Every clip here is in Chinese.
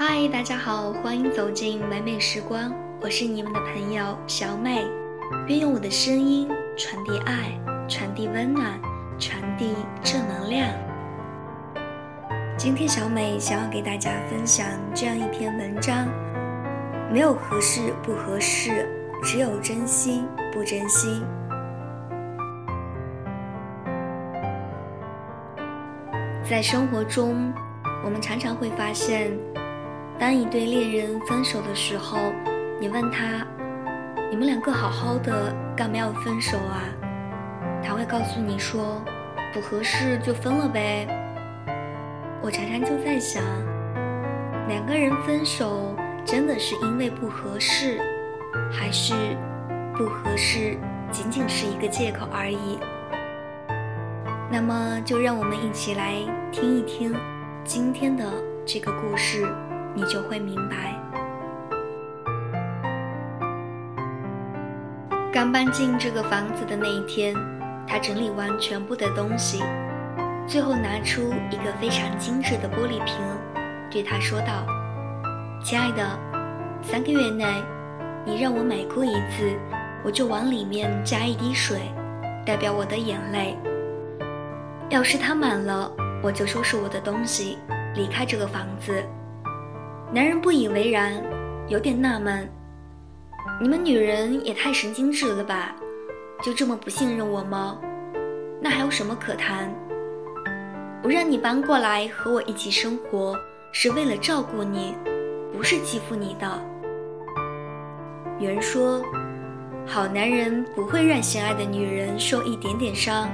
嗨，大家好，欢迎走进美美时光，我是你们的朋友小美，愿用我的声音传递爱，传递温暖，传递正能量。今天小美想要给大家分享这样一篇文章：没有合适不合适，只有珍惜不珍惜。在生活中，我们常常会发现。当一对恋人分手的时候，你问他：“你们两个好好的，干嘛要分手啊？”他会告诉你说：“不合适就分了呗。”我常常就在想，两个人分手真的是因为不合适，还是不合适仅仅是一个借口而已？那么，就让我们一起来听一听今天的这个故事。你就会明白。刚搬进这个房子的那一天，他整理完全部的东西，最后拿出一个非常精致的玻璃瓶，对他说道：“亲爱的，三个月内，你让我每哭一次，我就往里面加一滴水，代表我的眼泪。要是它满了，我就收拾我的东西，离开这个房子。”男人不以为然，有点纳闷：“你们女人也太神经质了吧？就这么不信任我吗？那还有什么可谈？我让你搬过来和我一起生活，是为了照顾你，不是欺负你的。”女人说：“好男人不会让心爱的女人受一点点伤。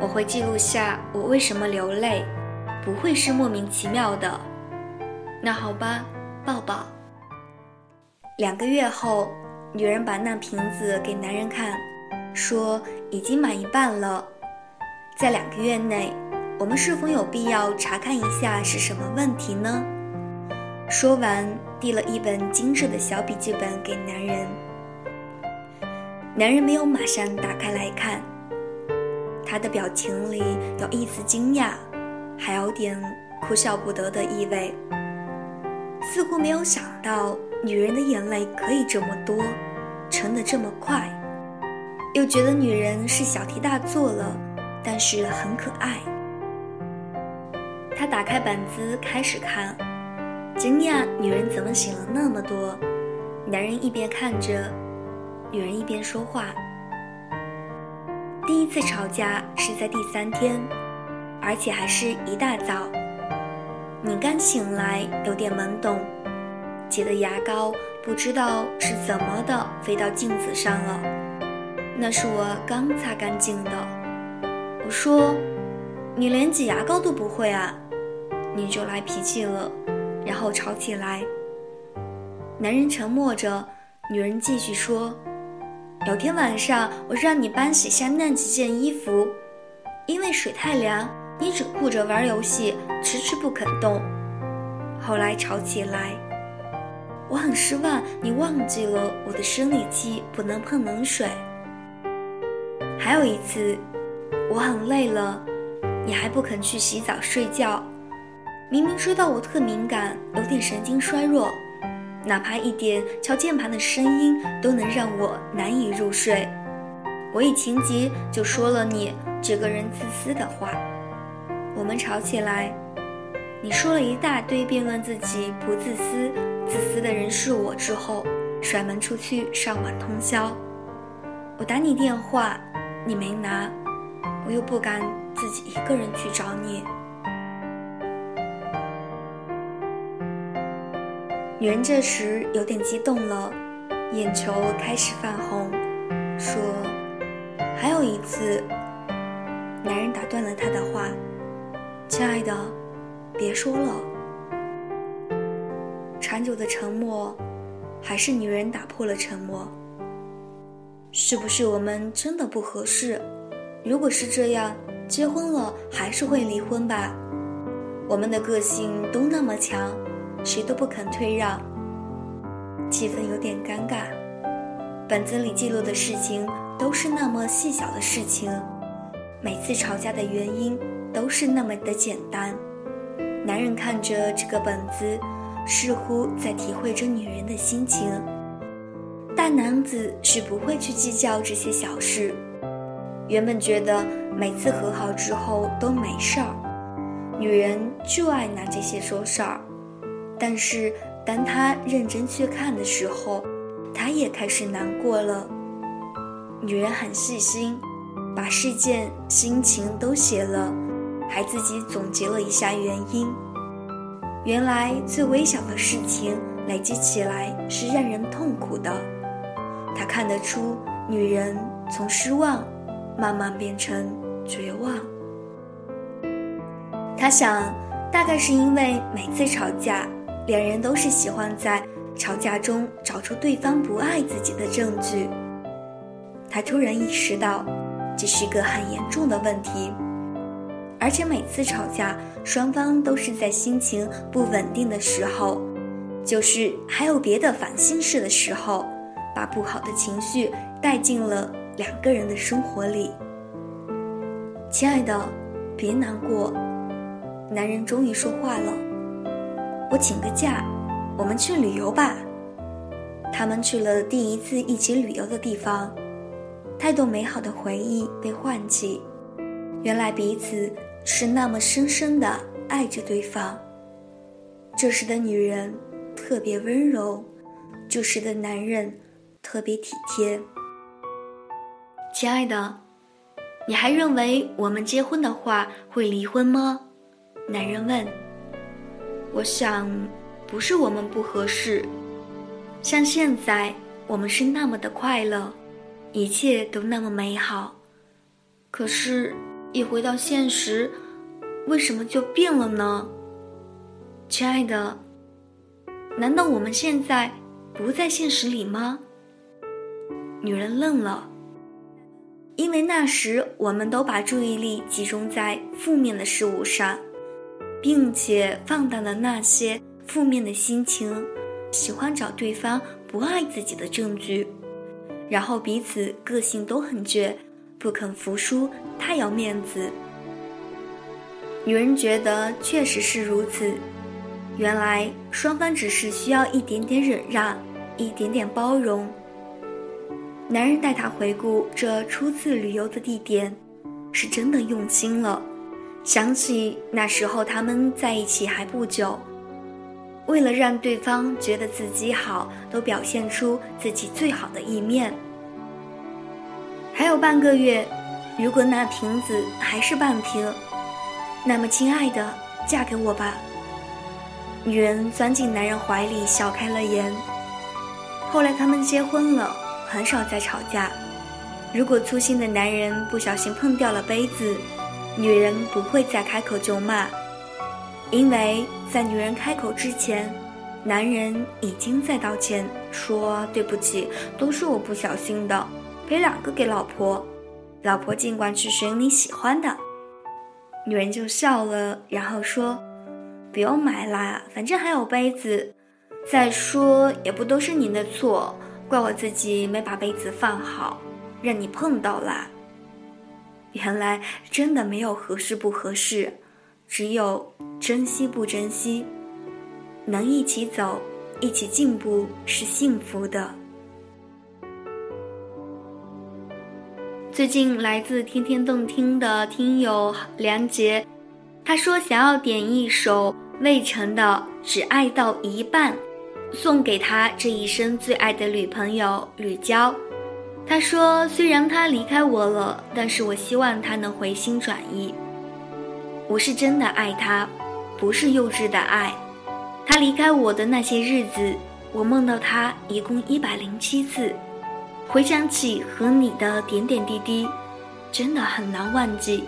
我会记录下我为什么流泪，不会是莫名其妙的。”那好吧，抱抱。两个月后，女人把那瓶子给男人看，说已经满一半了。在两个月内，我们是否有必要查看一下是什么问题呢？说完，递了一本精致的小笔记本给男人。男人没有马上打开来看，他的表情里有一丝惊讶，还有点哭笑不得的意味。似乎没有想到女人的眼泪可以这么多，沉得这么快，又觉得女人是小题大做了，但是很可爱。他打开本子开始看，惊讶女人怎么醒了那么多。男人一边看着，女人一边说话。第一次吵架是在第三天，而且还是一大早。你刚醒来，有点懵懂，挤的牙膏不知道是怎么的飞到镜子上了。那是我刚擦干净的。我说：“你连挤牙膏都不会啊？”你就来脾气了，然后吵起来。男人沉默着，女人继续说：“有天晚上，我让你帮洗下那几件衣服，因为水太凉。”你只顾着玩游戏，迟迟不肯动。后来吵起来，我很失望。你忘记了我的生理期不能碰冷水。还有一次，我很累了，你还不肯去洗澡睡觉。明明知道我特敏感，有点神经衰弱，哪怕一点敲键盘的声音都能让我难以入睡。我一情急就说了你这个人自私的话。我们吵起来，你说了一大堆辩论自己不自私，自私的人是我之后，甩门出去上网通宵。我打你电话，你没拿，我又不敢自己一个人去找你。女人这时有点激动了，眼球开始泛红，说：“还有一次。”男人打断了她的话。亲爱的，别说了。长久的沉默，还是女人打破了沉默。是不是我们真的不合适？如果是这样，结婚了还是会离婚吧？我们的个性都那么强，谁都不肯退让。气氛有点尴尬。本子里记录的事情都是那么细小的事情，每次吵架的原因。都是那么的简单。男人看着这个本子，似乎在体会着女人的心情。大男子是不会去计较这些小事。原本觉得每次和好之后都没事儿，女人就爱拿这些说事儿。但是当他认真去看的时候，他也开始难过了。女人很细心，把事件、心情都写了，还自己总结了一下原因。原来最微小的事情累积起来是让人痛苦的。他看得出，女人从失望慢慢变成绝望。他想，大概是因为每次吵架，两人都是喜欢在吵架中找出对方不爱自己的证据。他突然意识到，这是个很严重的问题，而且每次吵架，双方都是在心情不稳定的时候，就是还有别的烦心事的时候。把不好的情绪带进了两个人的生活里。亲爱的，别难过。男人终于说话了：“我请个假，我们去旅游吧。”他们去了第一次一起旅游的地方，太多美好的回忆被唤起。原来彼此是那么深深的爱着对方。这时的女人特别温柔，这时的男人。特别体贴，亲爱的，你还认为我们结婚的话会离婚吗？男人问。我想，不是我们不合适，像现在我们是那么的快乐，一切都那么美好，可是，一回到现实，为什么就变了呢？亲爱的，难道我们现在不在现实里吗？女人愣了，因为那时我们都把注意力集中在负面的事物上，并且放大了那些负面的心情，喜欢找对方不爱自己的证据，然后彼此个性都很倔，不肯服输，太要面子。女人觉得确实是如此，原来双方只是需要一点点忍让，一点点包容。男人带她回顾这初次旅游的地点，是真的用心了。想起那时候他们在一起还不久，为了让对方觉得自己好，都表现出自己最好的一面。还有半个月，如果那瓶子还是半瓶，那么亲爱的，嫁给我吧。女人钻进男人怀里，笑开了颜。后来他们结婚了。很少再吵架。如果粗心的男人不小心碰掉了杯子，女人不会再开口就骂，因为在女人开口之前，男人已经在道歉，说对不起，都是我不小心的，赔两个给老婆，老婆尽管去选你喜欢的。女人就笑了，然后说：“不用买啦，反正还有杯子，再说也不都是您的错。”怪我自己没把杯子放好，让你碰到啦。原来真的没有合适不合适，只有珍惜不珍惜。能一起走，一起进步是幸福的。最近来自天天动听的听友梁杰，他说想要点一首魏晨的《只爱到一半》。送给他这一生最爱的女朋友吕娇。他说：“虽然他离开我了，但是我希望他能回心转意。我是真的爱他，不是幼稚的爱。他离开我的那些日子，我梦到他一共一百零七次。回想起和你的点点滴滴，真的很难忘记。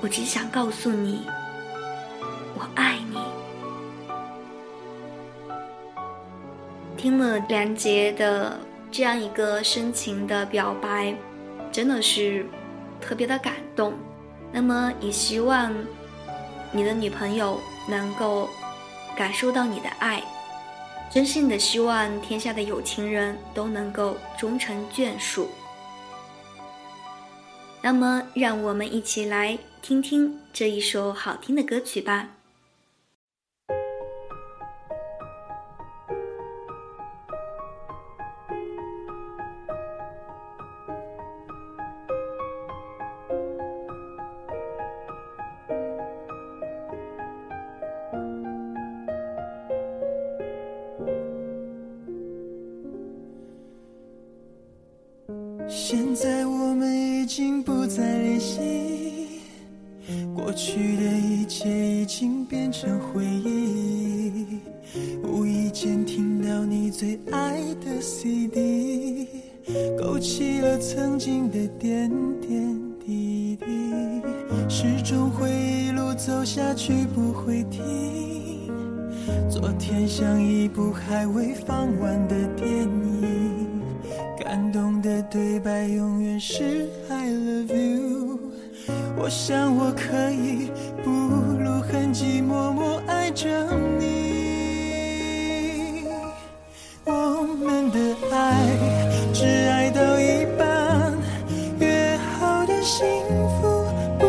我只想告诉你，我爱你。”听了梁杰的这样一个深情的表白，真的是特别的感动。那么也希望你的女朋友能够感受到你的爱，真心的希望天下的有情人都能够终成眷属。那么，让我们一起来听听这一首好听的歌曲吧。现在我们已经不再联系，过去的一切已经变成回忆。无意间听到你最爱的 CD，勾起了曾经的点点滴滴。始终会一路走下去，不会停。昨天像一部还未放完的电影，感动的对白永远是 I love you。我想我可以不露痕迹，默默爱着你。我们的爱只爱到一半，约好的幸福不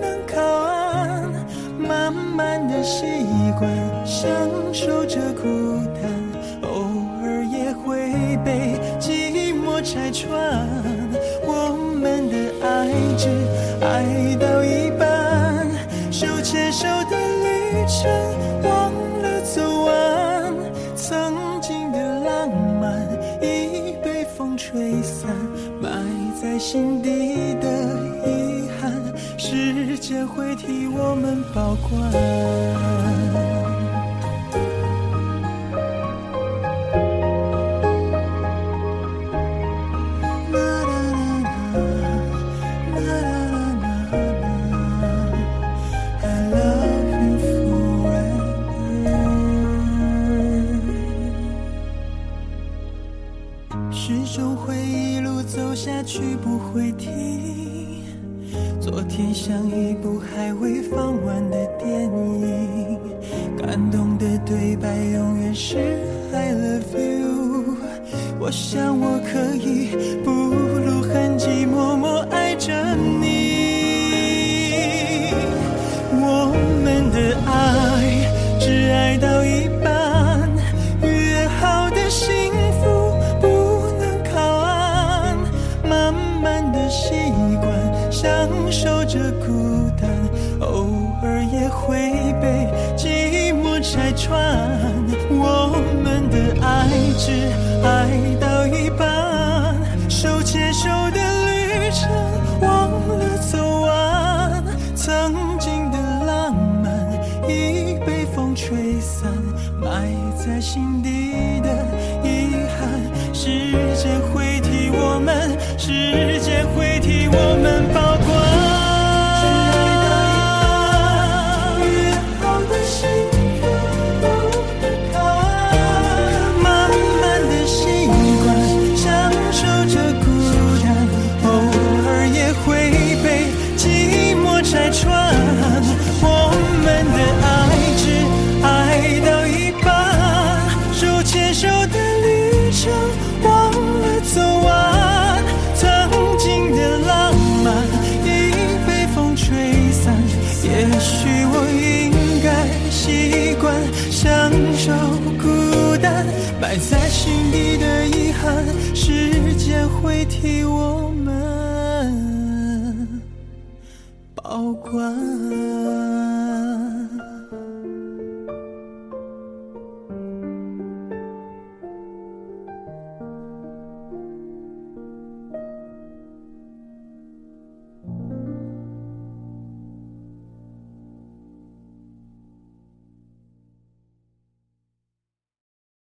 能靠岸，慢慢的习惯享受着孤单，吹散，埋在心底的遗憾，时间会替我们保管。始终会一路走下去，不会停。昨天像一部还未放完的电影，感动的对白永远是 I love you。我想我可以不露痕迹，默默爱吹散，埋在心底的遗憾，时间会替我们，时间会替我们会替我们保管。